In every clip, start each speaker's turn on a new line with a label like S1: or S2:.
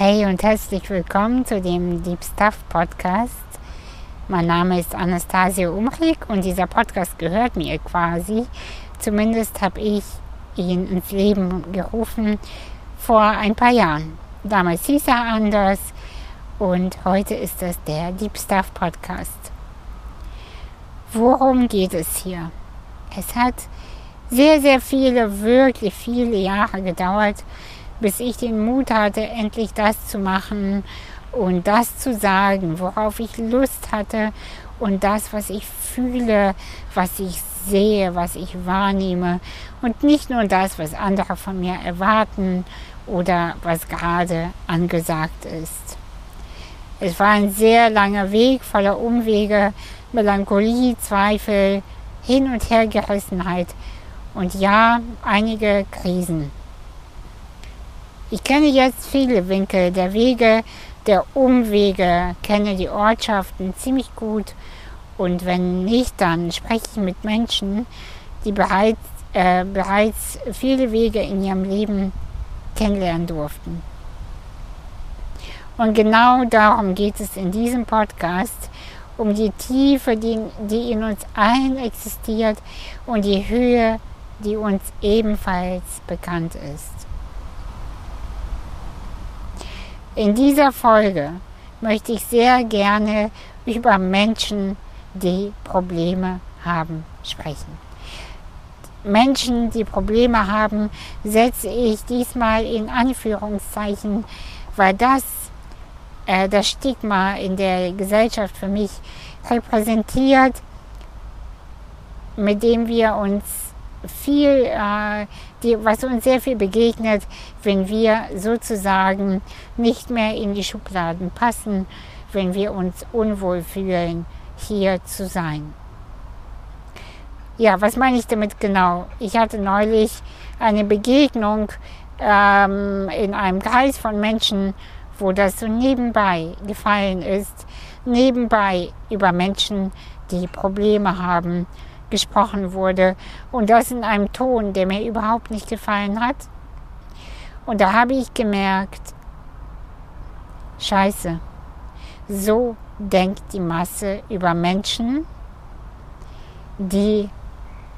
S1: Hey und herzlich willkommen zu dem Deep Stuff Podcast. Mein Name ist Anastasia Umrig und dieser Podcast gehört mir quasi. Zumindest habe ich ihn ins Leben gerufen vor ein paar Jahren. Damals hieß er anders und heute ist das der Deep Stuff Podcast. Worum geht es hier? Es hat sehr, sehr viele, wirklich viele Jahre gedauert, bis ich den Mut hatte, endlich das zu machen und das zu sagen, worauf ich Lust hatte und das, was ich fühle, was ich sehe, was ich wahrnehme und nicht nur das, was andere von mir erwarten oder was gerade angesagt ist. Es war ein sehr langer Weg voller Umwege, Melancholie, Zweifel, Hin- und Hergerissenheit und ja, einige Krisen. Ich kenne jetzt viele Winkel der Wege, der Umwege, kenne die Ortschaften ziemlich gut und wenn nicht, dann spreche ich mit Menschen, die bereits, äh, bereits viele Wege in ihrem Leben kennenlernen durften. Und genau darum geht es in diesem Podcast, um die Tiefe, die, die in uns allen existiert und die Höhe, die uns ebenfalls bekannt ist. In dieser Folge möchte ich sehr gerne über Menschen, die Probleme haben, sprechen. Menschen, die Probleme haben, setze ich diesmal in Anführungszeichen, weil das äh, das Stigma in der Gesellschaft für mich repräsentiert, mit dem wir uns viel, äh, die, was uns sehr viel begegnet, wenn wir sozusagen nicht mehr in die Schubladen passen, wenn wir uns unwohl fühlen, hier zu sein. Ja, was meine ich damit genau? Ich hatte neulich eine Begegnung ähm, in einem Kreis von Menschen, wo das so nebenbei gefallen ist, nebenbei über Menschen, die Probleme haben, gesprochen wurde und das in einem Ton, der mir überhaupt nicht gefallen hat. Und da habe ich gemerkt, scheiße, so denkt die Masse über Menschen, die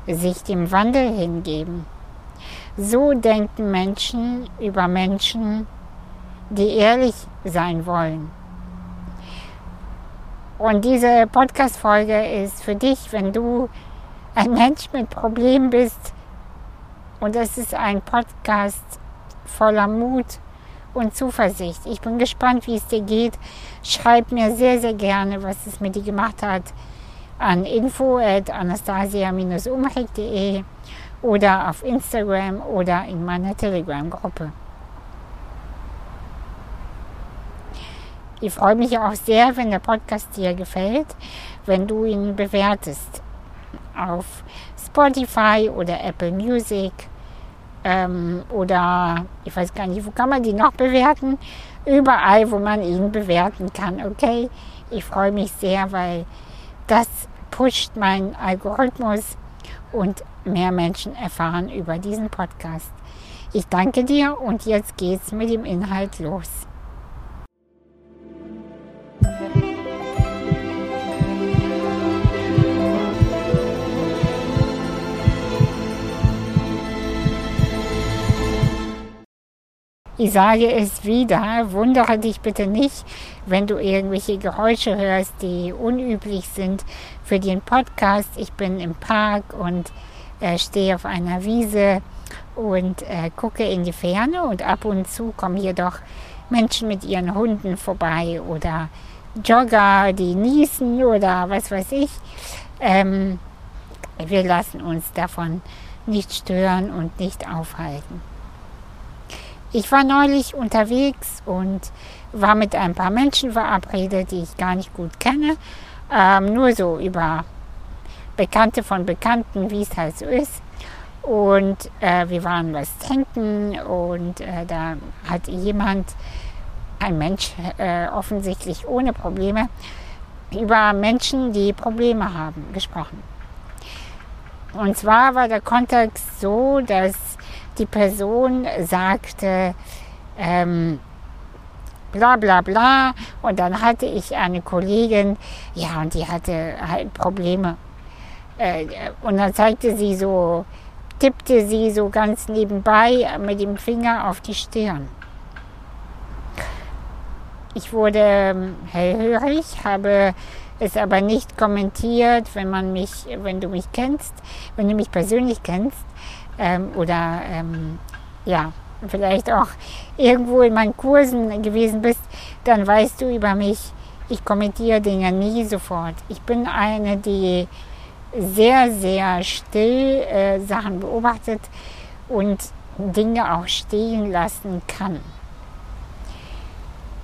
S1: sich dem Wandel hingeben. So denken Menschen über Menschen, die ehrlich sein wollen. Und diese Podcast-Folge ist für dich, wenn du ein Mensch mit Problemen bist. Und es ist ein Podcast voller Mut und Zuversicht. Ich bin gespannt, wie es dir geht. Schreib mir sehr, sehr gerne, was es mit dir gemacht hat, an info at anastasia-umrecht.de oder auf Instagram oder in meiner Telegram-Gruppe. Ich freue mich auch sehr, wenn der Podcast dir gefällt, wenn du ihn bewertest auf Spotify oder Apple Music ähm, oder ich weiß gar nicht, wo kann man die noch bewerten? Überall, wo man ihn bewerten kann, okay? Ich freue mich sehr, weil das pusht meinen Algorithmus und mehr Menschen erfahren über diesen Podcast. Ich danke dir und jetzt geht's mit dem Inhalt los. Ich sage es wieder, wundere dich bitte nicht, wenn du irgendwelche Geräusche hörst, die unüblich sind für den Podcast. Ich bin im Park und äh, stehe auf einer Wiese und äh, gucke in die Ferne und ab und zu kommen hier doch Menschen mit ihren Hunden vorbei oder Jogger, die niesen oder was weiß ich. Ähm, wir lassen uns davon nicht stören und nicht aufhalten. Ich war neulich unterwegs und war mit ein paar Menschen verabredet, die ich gar nicht gut kenne. Ähm, nur so über Bekannte von Bekannten, wie es halt so ist. Und äh, wir waren was trinken und äh, da hat jemand, ein Mensch äh, offensichtlich ohne Probleme, über Menschen, die Probleme haben, gesprochen. Und zwar war der Kontext so, dass die Person sagte, ähm, bla bla bla. Und dann hatte ich eine Kollegin, ja, und die hatte halt Probleme. Äh, und dann zeigte sie so, tippte sie so ganz nebenbei mit dem Finger auf die Stirn. Ich wurde ähm, hellhörig, habe es aber nicht kommentiert, wenn man mich, wenn du mich kennst, wenn du mich persönlich kennst ähm, oder ähm, ja, vielleicht auch irgendwo in meinen Kursen gewesen bist, dann weißt du über mich, ich kommentiere Dinge nie sofort. Ich bin eine, die sehr, sehr still äh, Sachen beobachtet und Dinge auch stehen lassen kann.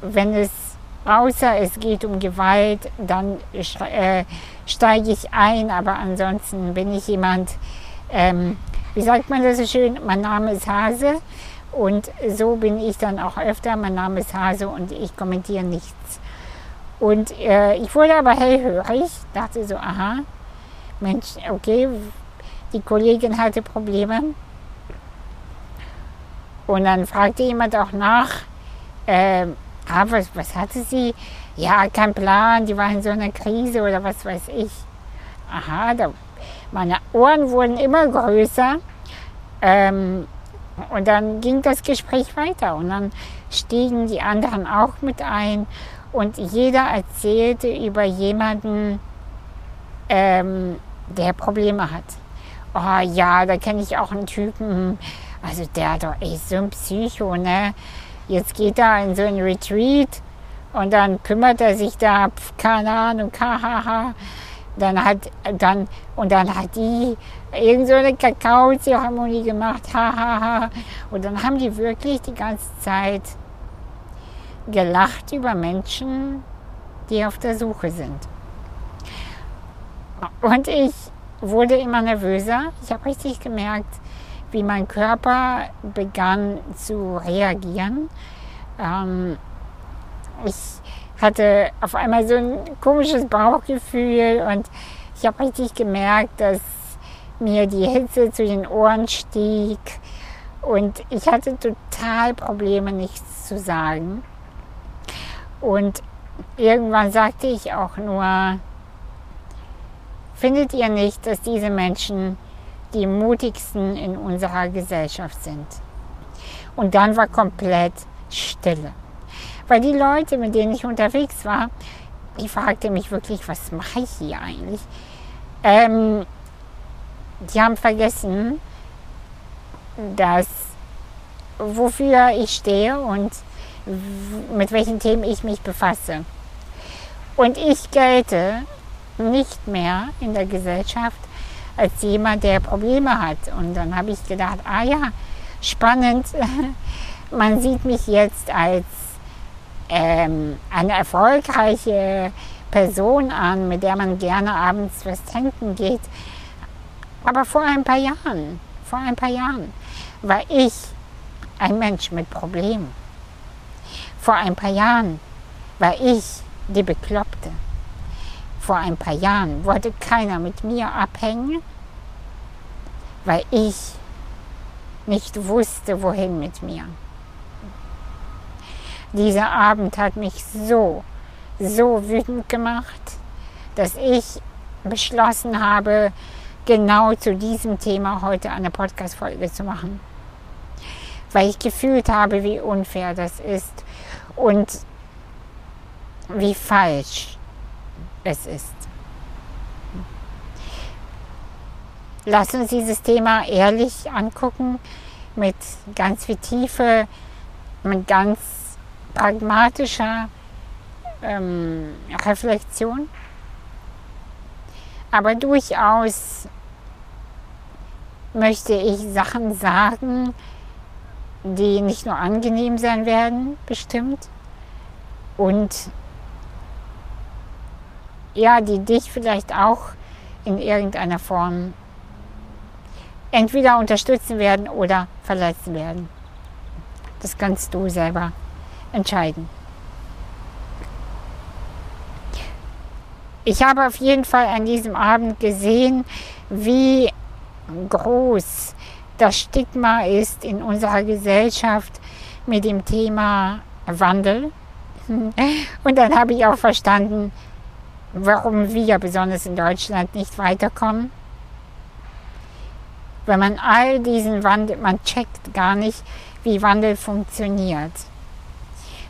S1: Wenn es außer es geht um Gewalt, dann äh, steige ich ein, aber ansonsten bin ich jemand, ähm, wie sagt man das so schön, mein Name ist Hase und so bin ich dann auch öfter, mein Name ist Hase und ich kommentiere nichts. Und äh, ich wurde aber hellhörig, dachte so, aha, Mensch, okay, die Kollegin hatte Probleme. Und dann fragte jemand auch nach, äh, ah, was, was hatte sie? Ja, kein Plan, die war in so einer Krise oder was weiß ich. Aha, da, meine Ohren wurden immer größer. Ähm, und dann ging das Gespräch weiter und dann stiegen die anderen auch mit ein und jeder erzählte über jemanden, ähm, der Probleme hat. Oh ja, da kenne ich auch einen Typen, also der doch echt so ein Psycho, ne? Jetzt geht er in so ein Retreat und dann kümmert er sich da, keine Ahnung, hahaha. Dann hat, dann, und dann hat die irgend so eine Kakaozeremonie gemacht, hahaha. Und dann haben die wirklich die ganze Zeit gelacht über Menschen, die auf der Suche sind. Und ich wurde immer nervöser. Ich habe richtig gemerkt, wie mein Körper begann zu reagieren. Ähm, ich hatte auf einmal so ein komisches Bauchgefühl und ich habe richtig gemerkt, dass mir die Hitze zu den Ohren stieg und ich hatte total Probleme, nichts zu sagen. Und irgendwann sagte ich auch nur, findet ihr nicht, dass diese Menschen die mutigsten in unserer Gesellschaft sind? Und dann war komplett Stille. Weil die Leute, mit denen ich unterwegs war, die fragten mich wirklich, was mache ich hier eigentlich? Ähm, die haben vergessen, dass wofür ich stehe und mit welchen Themen ich mich befasse. Und ich gelte nicht mehr in der Gesellschaft als jemand, der Probleme hat. Und dann habe ich gedacht, ah ja, spannend, man sieht mich jetzt als ähm, eine erfolgreiche Person an, mit der man gerne abends was trinken geht. Aber vor ein paar Jahren, vor ein paar Jahren war ich ein Mensch mit Problemen. Vor ein paar Jahren war ich die Bekloppte. Vor ein paar Jahren wollte keiner mit mir abhängen, weil ich nicht wusste, wohin mit mir. Dieser Abend hat mich so, so wütend gemacht, dass ich beschlossen habe, genau zu diesem Thema heute eine Podcast-Folge zu machen. Weil ich gefühlt habe, wie unfair das ist und wie falsch es ist. Lass uns dieses Thema ehrlich angucken, mit ganz viel Tiefe, mit ganz pragmatischer ähm, Reflexion, aber durchaus möchte ich Sachen sagen, die nicht nur angenehm sein werden, bestimmt, und ja, die dich vielleicht auch in irgendeiner Form entweder unterstützen werden oder verletzen werden. Das kannst du selber entscheiden. Ich habe auf jeden Fall an diesem Abend gesehen, wie groß das Stigma ist in unserer Gesellschaft mit dem Thema Wandel. Und dann habe ich auch verstanden, warum wir besonders in Deutschland nicht weiterkommen. Wenn man all diesen Wandel, man checkt gar nicht, wie Wandel funktioniert.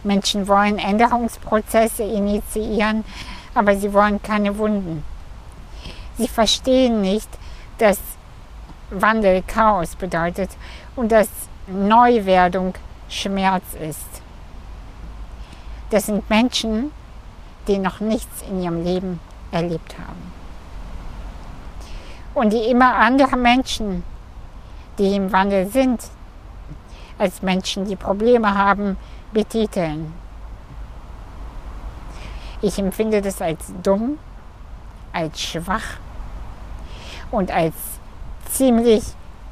S1: Menschen wollen Änderungsprozesse initiieren, aber sie wollen keine Wunden. Sie verstehen nicht, dass Wandel Chaos bedeutet und dass Neuwerdung Schmerz ist. Das sind Menschen, die noch nichts in ihrem Leben erlebt haben. Und die immer andere Menschen, die im Wandel sind, als Menschen, die Probleme haben, betiteln. Ich empfinde das als dumm, als schwach und als ziemlich,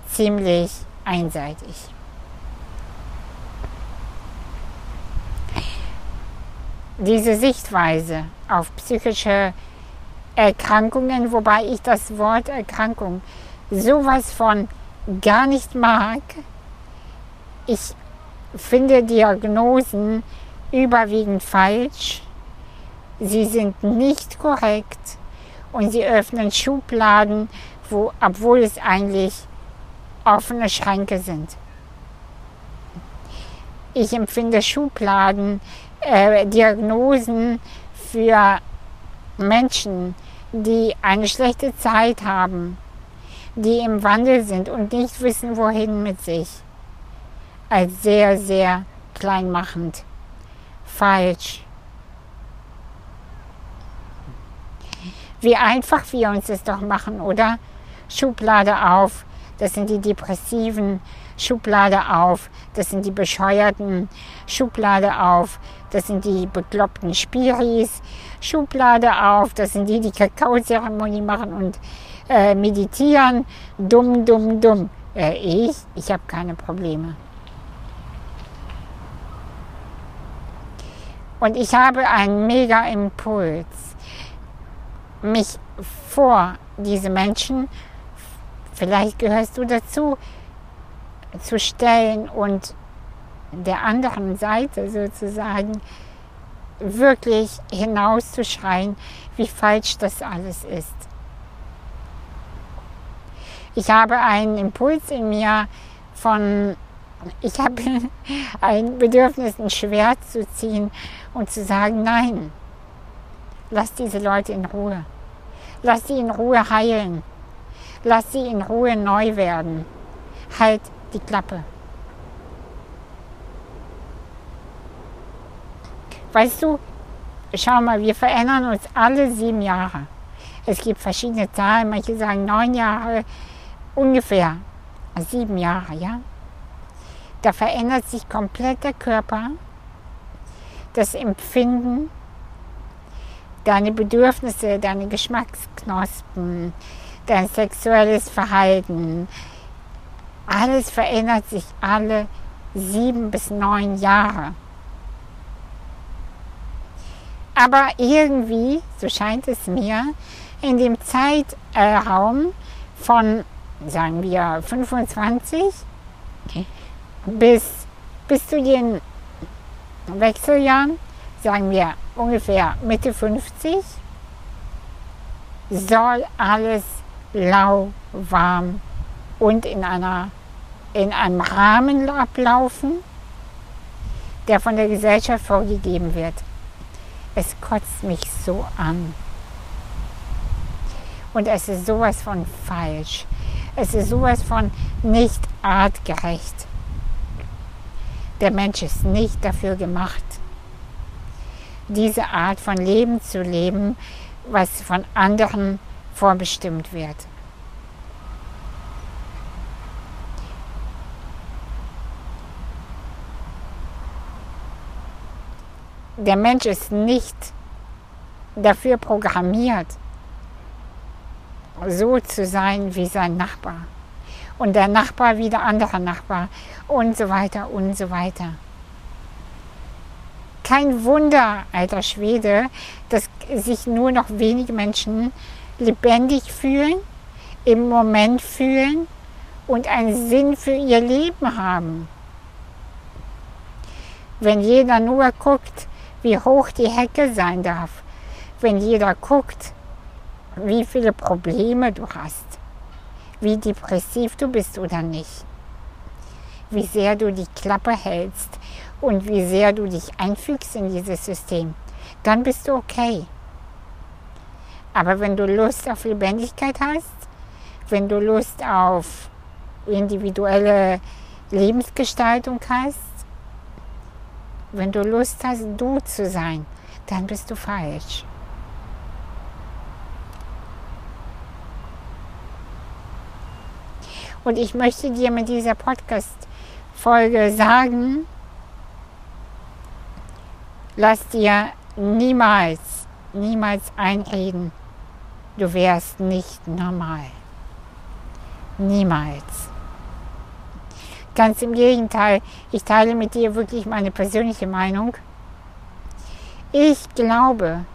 S1: ziemlich einseitig. Diese Sichtweise auf psychische Erkrankungen, wobei ich das Wort Erkrankung sowas von gar nicht mag. Ich finde Diagnosen überwiegend falsch. Sie sind nicht korrekt und sie öffnen Schubladen, wo, obwohl es eigentlich offene Schränke sind. Ich empfinde Schubladen, äh, Diagnosen für Menschen, die eine schlechte Zeit haben, die im Wandel sind und nicht wissen, wohin mit sich, als sehr, sehr kleinmachend, falsch. Wie einfach wir uns das doch machen, oder? Schublade auf, das sind die Depressiven, Schublade auf, das sind die Bescheuerten, Schublade auf, das sind die bekloppten Spiris, Schublade auf, das sind die, die Kakaozeremonie machen und äh, meditieren, dumm, dumm, dumm. Äh, ich, ich habe keine Probleme. Und ich habe einen mega Impuls, mich vor diese Menschen, vielleicht gehörst du dazu, zu stellen und der anderen Seite sozusagen wirklich hinauszuschreien, wie falsch das alles ist. Ich habe einen Impuls in mir von, ich habe ein Bedürfnis, ein Schwert zu ziehen und zu sagen, nein, lass diese Leute in Ruhe. Lass sie in Ruhe heilen. Lass sie in Ruhe neu werden. Halt die Klappe. Weißt du, schau mal, wir verändern uns alle sieben Jahre. Es gibt verschiedene Zahlen, manche sagen neun Jahre, ungefähr sieben Jahre, ja. Da verändert sich komplett der Körper, das Empfinden, deine Bedürfnisse, deine Geschmacksknospen, dein sexuelles Verhalten. Alles verändert sich alle sieben bis neun Jahre. Aber irgendwie, so scheint es mir, in dem Zeitraum von, sagen wir, 25 okay. Bis, bis zu den Wechseljahren, sagen wir ungefähr Mitte 50, soll alles lauwarm und in, einer, in einem Rahmen ablaufen, der von der Gesellschaft vorgegeben wird. Es kotzt mich so an. Und es ist sowas von falsch. Es ist sowas von nicht artgerecht. Der Mensch ist nicht dafür gemacht, diese Art von Leben zu leben, was von anderen vorbestimmt wird. der Mensch ist nicht dafür programmiert, so zu sein wie sein Nachbar. Und der Nachbar wie der andere Nachbar und so weiter und so weiter. Kein Wunder, alter Schwede, dass sich nur noch wenige Menschen lebendig fühlen, im Moment fühlen und einen Sinn für ihr Leben haben. Wenn jeder nur guckt, wie hoch die Hecke sein darf, wenn jeder guckt, wie viele Probleme du hast, wie depressiv du bist oder nicht, wie sehr du die Klappe hältst und wie sehr du dich einfügst in dieses System, dann bist du okay. Aber wenn du Lust auf Lebendigkeit hast, wenn du Lust auf individuelle Lebensgestaltung hast, wenn du Lust hast, du zu sein, dann bist du falsch. Und ich möchte dir mit dieser Podcast-Folge sagen, lass dir niemals, niemals einreden, du wärst nicht normal. Niemals. Ganz im Gegenteil, ich teile mit dir wirklich meine persönliche Meinung. Ich glaube,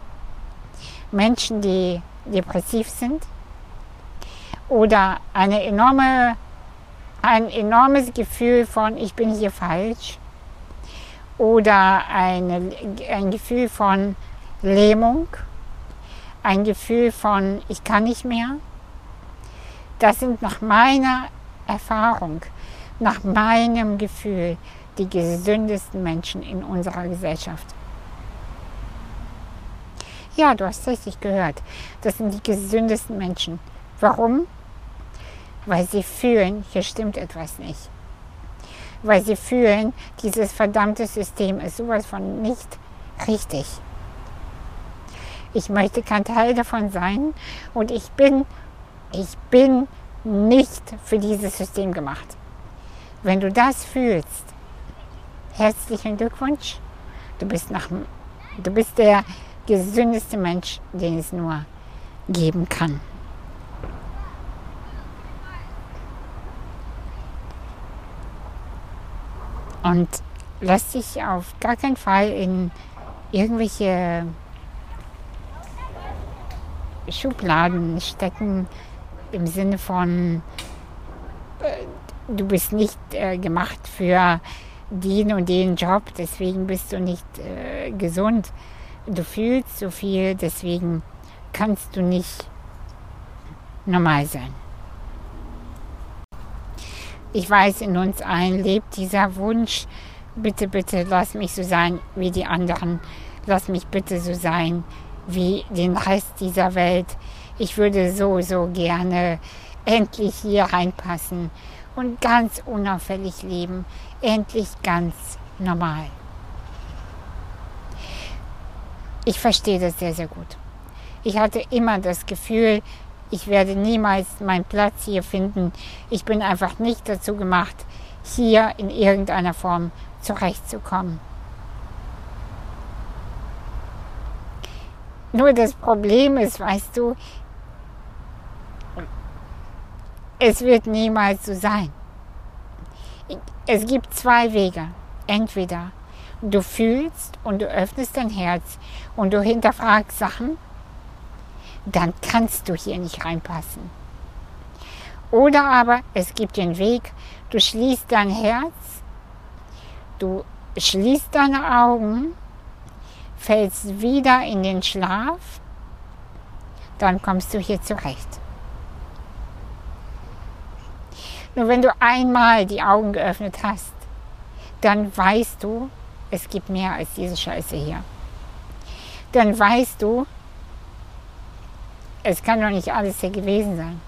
S1: Menschen, die depressiv sind oder eine enorme, ein enormes Gefühl von, ich bin hier falsch oder eine, ein Gefühl von Lähmung, ein Gefühl von, ich kann nicht mehr, das sind nach meiner Erfahrung nach meinem Gefühl die gesündesten Menschen in unserer Gesellschaft. Ja, du hast richtig gehört. Das sind die gesündesten Menschen. Warum? Weil sie fühlen, hier stimmt etwas nicht. Weil sie fühlen, dieses verdammte System ist sowas von nicht richtig. Ich möchte kein Teil davon sein und ich bin, ich bin nicht für dieses System gemacht. Wenn du das fühlst, herzlichen Glückwunsch. Du bist, nach, du bist der gesündeste Mensch, den es nur geben kann. Und lass dich auf gar keinen Fall in irgendwelche Schubladen stecken im Sinne von äh, du bist nicht äh, gemacht für den und den Job, deswegen bist du nicht äh, gesund. Du fühlst so viel, deswegen kannst du nicht normal sein. Ich weiß, in uns allen lebt dieser Wunsch, bitte, bitte, lass mich so sein wie die anderen. Lass mich bitte so sein wie den Rest dieser Welt. Ich würde so, so gerne endlich hier reinpassen und ganz unauffällig leben, endlich ganz normal. Ich verstehe das sehr, sehr gut. Ich hatte immer das Gefühl, ich werde niemals meinen Platz hier finden. Ich bin einfach nicht dazu gemacht, hier in irgendeiner Form zurechtzukommen. Nur das Problem ist, weißt du, Es wird niemals so sein. Es gibt zwei Wege. Entweder du fühlst und du öffnest dein Herz und du hinterfragst Sachen, dann kannst du hier nicht reinpassen. Oder aber es gibt den Weg, du schließt dein Herz, du schließt deine Augen, fällst wieder in den Schlaf, dann kommst du hier zurecht. Nur wenn du einmal die Augen geöffnet hast, dann weißt du, es gibt mehr als diese Scheiße hier. Dann weißt du, es kann doch nicht alles hier gewesen sein.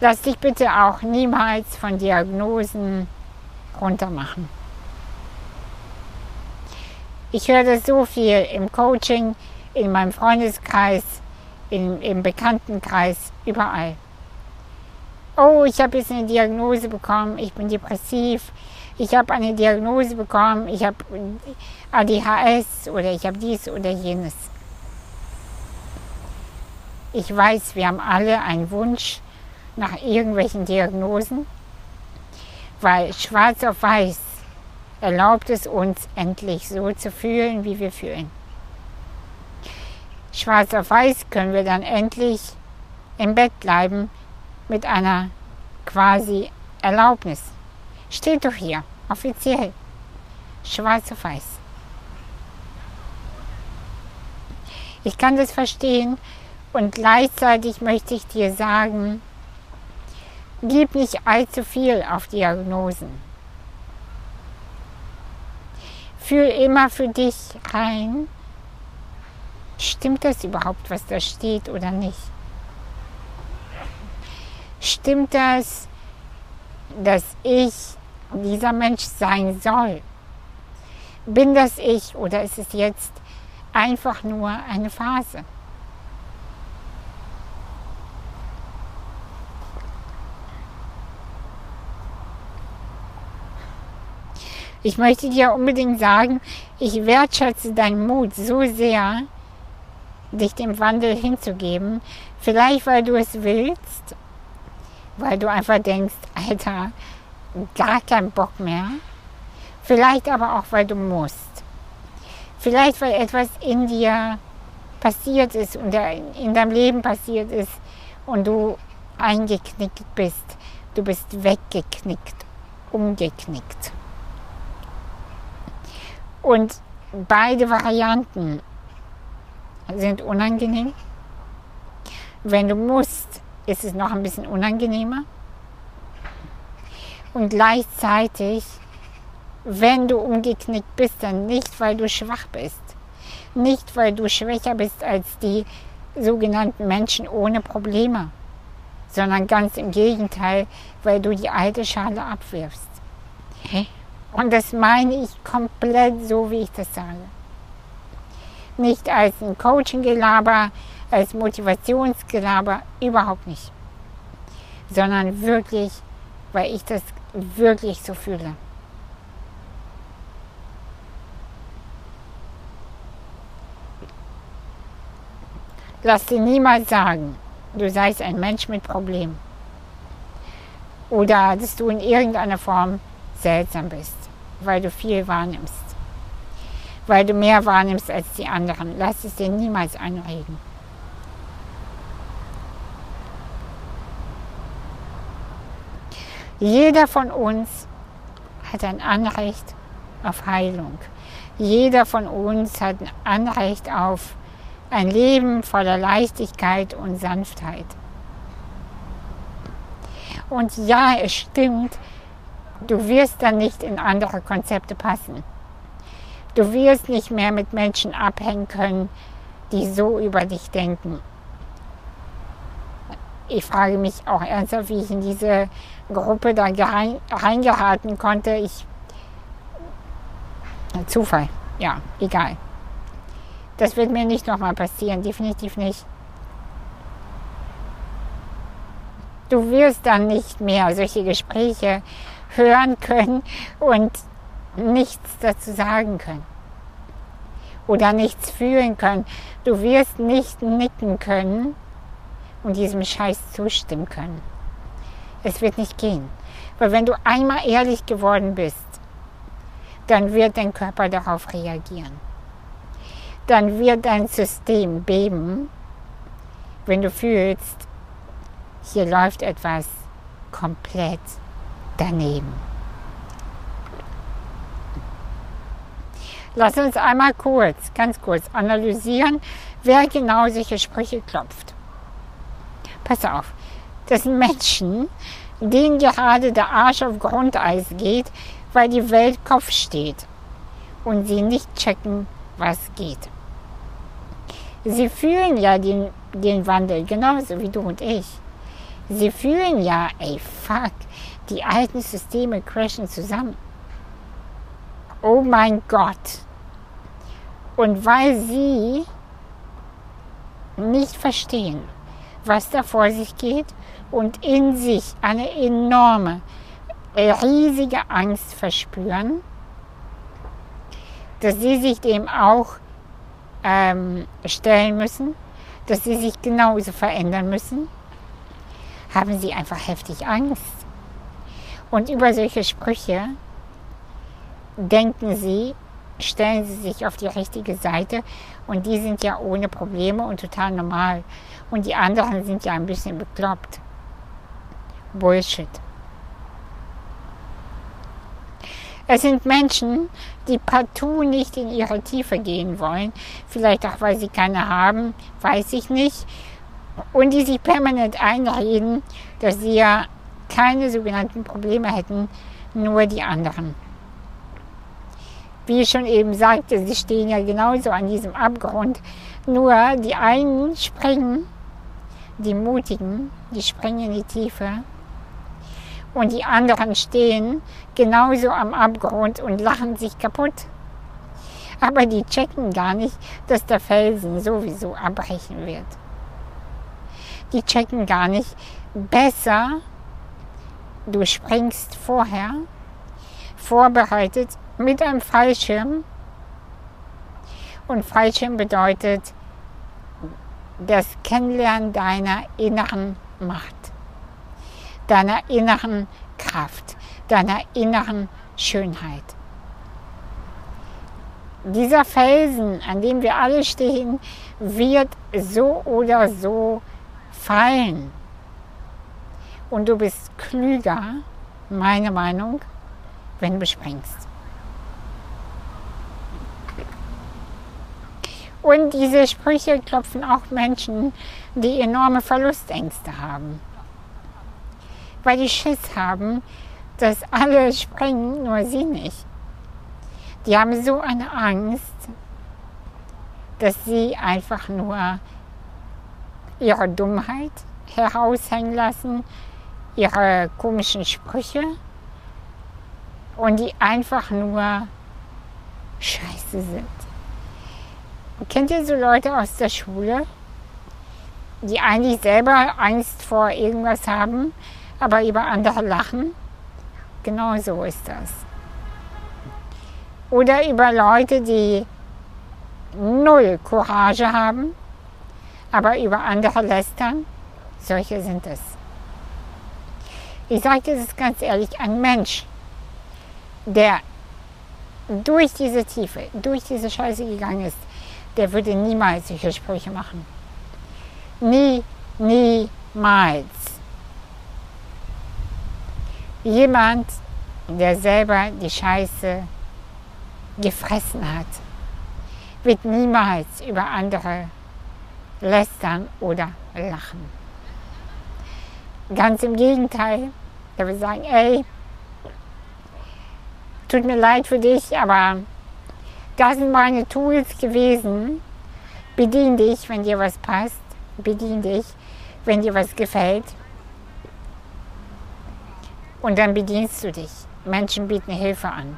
S1: Lass dich bitte auch niemals von Diagnosen runtermachen. Ich höre das so viel im Coaching, in meinem Freundeskreis, im, im Bekanntenkreis, überall. Oh, ich habe jetzt eine Diagnose bekommen, ich bin depressiv, ich habe eine Diagnose bekommen, ich habe ADHS oder ich habe dies oder jenes. Ich weiß, wir haben alle einen Wunsch nach irgendwelchen Diagnosen, weil schwarz auf weiß erlaubt es uns endlich so zu fühlen, wie wir fühlen schwarz auf weiß können wir dann endlich im Bett bleiben mit einer quasi Erlaubnis. Steht doch hier, offiziell. schwarz auf weiß. Ich kann das verstehen und gleichzeitig möchte ich dir sagen, gib nicht allzu viel auf Diagnosen. Fühl immer für dich rein, stimmt das überhaupt, was da steht oder nicht? Stimmt das, dass ich dieser Mensch sein soll? Bin das ich oder ist es jetzt einfach nur eine Phase? Ich möchte dir unbedingt sagen, ich wertschätze deinen Mut so sehr, dich dem Wandel hinzugeben. Vielleicht, weil du es willst, weil du einfach denkst, Alter, gar keinen Bock mehr. Vielleicht aber auch, weil du musst. Vielleicht, weil etwas in dir passiert ist und in deinem Leben passiert ist und du eingeknickt bist. Du bist weggeknickt, umgeknickt. Und beide Varianten sind unangenehm. Wenn du musst, ist es noch ein bisschen unangenehmer. Und gleichzeitig, wenn du umgeknickt bist, dann nicht, weil du schwach bist. Nicht, weil du schwächer bist als die sogenannten Menschen ohne Probleme, sondern ganz im Gegenteil, weil du die alte Schale abwirfst. Und das meine ich komplett so, wie ich das sage. Nicht als ein Coaching-Gelaber, als Motivationsgelaber, überhaupt nicht. Sondern wirklich, weil ich das wirklich so fühle. Lass dir niemals sagen, du seist ein Mensch mit Problemen. Oder dass du in irgendeiner Form seltsam bist, weil du viel wahrnimmst. Weil du mehr wahrnimmst als die anderen. Lass es dir niemals einreden. Jeder von uns hat ein Anrecht auf Heilung. Jeder von uns hat ein Anrecht auf ein Leben voller Leichtigkeit und Sanftheit. Und ja, es stimmt, du wirst dann nicht in andere Konzepte passen. Du wirst nicht mehr mit Menschen abhängen können, die so über dich denken ich frage mich auch ernsthaft, wie ich in diese Gruppe da rein, reingeraten konnte. Ich Zufall, ja, egal. Das wird mir nicht nochmal passieren, definitiv nicht. Du wirst dann nicht mehr solche Gespräche hören können und nichts dazu sagen können. Oder nichts fühlen können. Du wirst nicht nicken können und diesem Scheiß zustimmen können. Es wird nicht gehen. Weil wenn du einmal ehrlich geworden bist, dann wird dein Körper darauf reagieren. Dann wird dein System beben, wenn du fühlst, hier läuft etwas komplett daneben. Lass uns einmal kurz, ganz kurz analysieren, wer genau solche Sprüche klopft pass auf, das sind Menschen, denen gerade der Arsch auf Grundeis geht, weil die Welt Kopf steht und sie nicht checken, was geht. Sie fühlen ja den, den Wandel genauso wie du und ich. Sie fühlen ja, ey, fuck, die alten Systeme crashen zusammen. Oh mein Gott. Und weil sie nicht verstehen, was da vor sich geht und in sich eine enorme, riesige Angst verspüren, dass sie sich dem auch ähm, stellen müssen, dass sie sich genauso verändern müssen, haben sie einfach heftig Angst. Und über solche Sprüche denken sie, stellen sie sich auf die richtige Seite und die sind ja ohne Probleme und total normal. Und die anderen sind ja ein bisschen bekloppt. Bullshit. Es sind Menschen, die partout nicht in ihre Tiefe gehen wollen, vielleicht auch weil sie keine haben, weiß ich nicht, und die sich permanent einreden, dass sie ja keine sogenannten Probleme hätten, nur die anderen. Wie ich schon eben sagte, sie stehen ja genauso an diesem Abgrund, nur die einen springen, die Mutigen, die springen in die Tiefe und die anderen stehen genauso am Abgrund und lachen sich kaputt. Aber die checken gar nicht, dass der Felsen sowieso abbrechen wird. Die checken gar nicht, besser du springst vorher, vorbereitet mit einem Fallschirm. Und Fallschirm bedeutet das Kennenlernen deiner inneren Macht deiner inneren Kraft, deiner inneren Schönheit. Dieser Felsen, an dem wir alle stehen, wird so oder so fallen. Und du bist klüger, meine Meinung, wenn du springst. Und diese Sprüche klopfen auch Menschen, die enorme Verlustängste haben weil die Schiss haben, dass alle springen, nur sie nicht. Die haben so eine Angst, dass sie einfach nur ihre Dummheit heraushängen lassen, ihre komischen Sprüche und die einfach nur scheiße sind. Kennt ihr so Leute aus der Schule, die eigentlich selber Angst vor irgendwas haben, aber über andere lachen. Genau so ist das. Oder über Leute, die null Courage haben, aber über andere lästern. Solche sind es. Ich sage das ganz ehrlich, ein Mensch, der durch diese Tiefe, durch diese Scheiße gegangen ist, der würde niemals solche Sprüche machen. Nie, niemals jemand, der selber die Scheiße gefressen hat, wird niemals über andere lästern oder lachen. Ganz im Gegenteil, er wird sagen, ey, tut mir leid für dich, aber das sind meine Tools gewesen. Bedien dich, wenn dir was passt. Bedien dich, wenn dir was gefällt. Und dann bedienst du dich. Menschen bieten Hilfe an.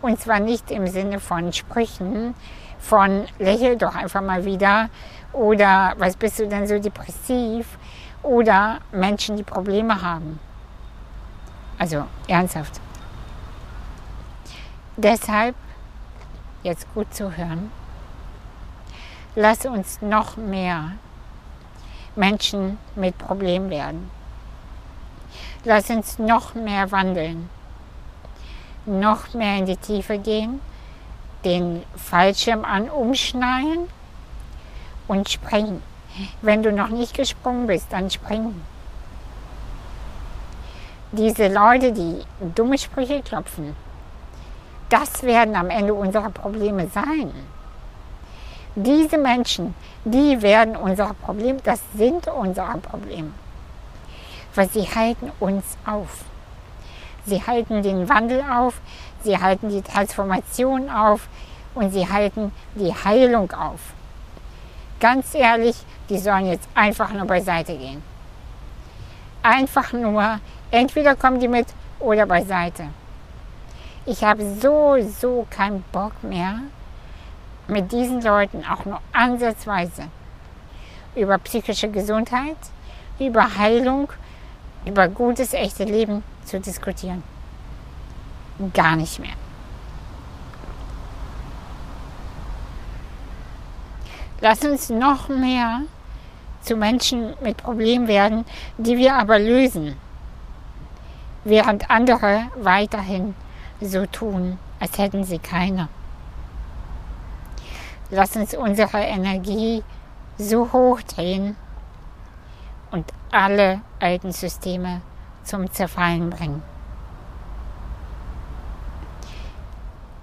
S1: Und zwar nicht im Sinne von Sprüchen, von lächel doch einfach mal wieder oder was bist du denn so depressiv oder Menschen, die Probleme haben. Also ernsthaft. Deshalb, jetzt gut zu hören, lass uns noch mehr Menschen mit Problemen werden. Lass uns noch mehr wandeln, noch mehr in die Tiefe gehen, den Fallschirm an umschnallen und springen. Wenn du noch nicht gesprungen bist, dann springen. Diese Leute, die dumme Sprüche klopfen, das werden am Ende unsere Probleme sein. Diese Menschen, die werden unser Problem, das sind unsere Probleme weil sie halten uns auf. Sie halten den Wandel auf, sie halten die Transformation auf und sie halten die Heilung auf. Ganz ehrlich, die sollen jetzt einfach nur beiseite gehen. Einfach nur, entweder kommen die mit oder beiseite. Ich habe so, so keinen Bock mehr, mit diesen Leuten auch nur ansatzweise über psychische Gesundheit, über Heilung über gutes, echtes Leben zu diskutieren. Gar nicht mehr. Lass uns noch mehr zu Menschen mit Problemen werden, die wir aber lösen, während andere weiterhin so tun, als hätten sie keine. Lass uns unsere Energie so hoch drehen und alle alten Systeme zum Zerfallen bringen.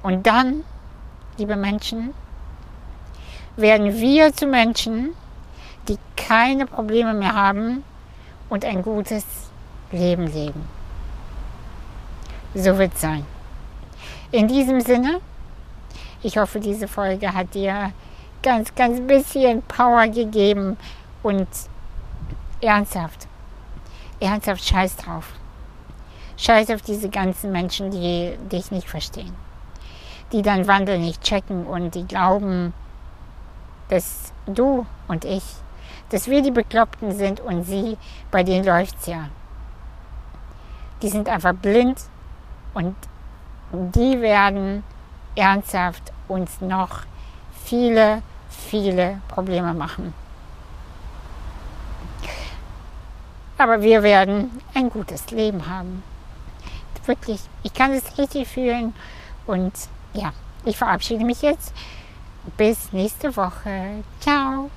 S1: Und dann, liebe Menschen, werden wir zu Menschen, die keine Probleme mehr haben und ein gutes Leben leben. So wird es sein. In diesem Sinne, ich hoffe, diese Folge hat dir ganz, ganz bisschen Power gegeben und ernsthaft, ernsthaft scheiß drauf. Scheiß auf diese ganzen Menschen, die dich nicht verstehen. Die deinen Wandel nicht checken und die glauben, dass du und ich, dass wir die Bekloppten sind und sie, bei denen läuft's ja. Die sind einfach blind und die werden ernsthaft uns noch viele, viele Probleme machen. Aber wir werden ein gutes Leben haben. Wirklich, ich kann es richtig fühlen. Und ja, ich verabschiede mich jetzt. Bis nächste Woche. Ciao.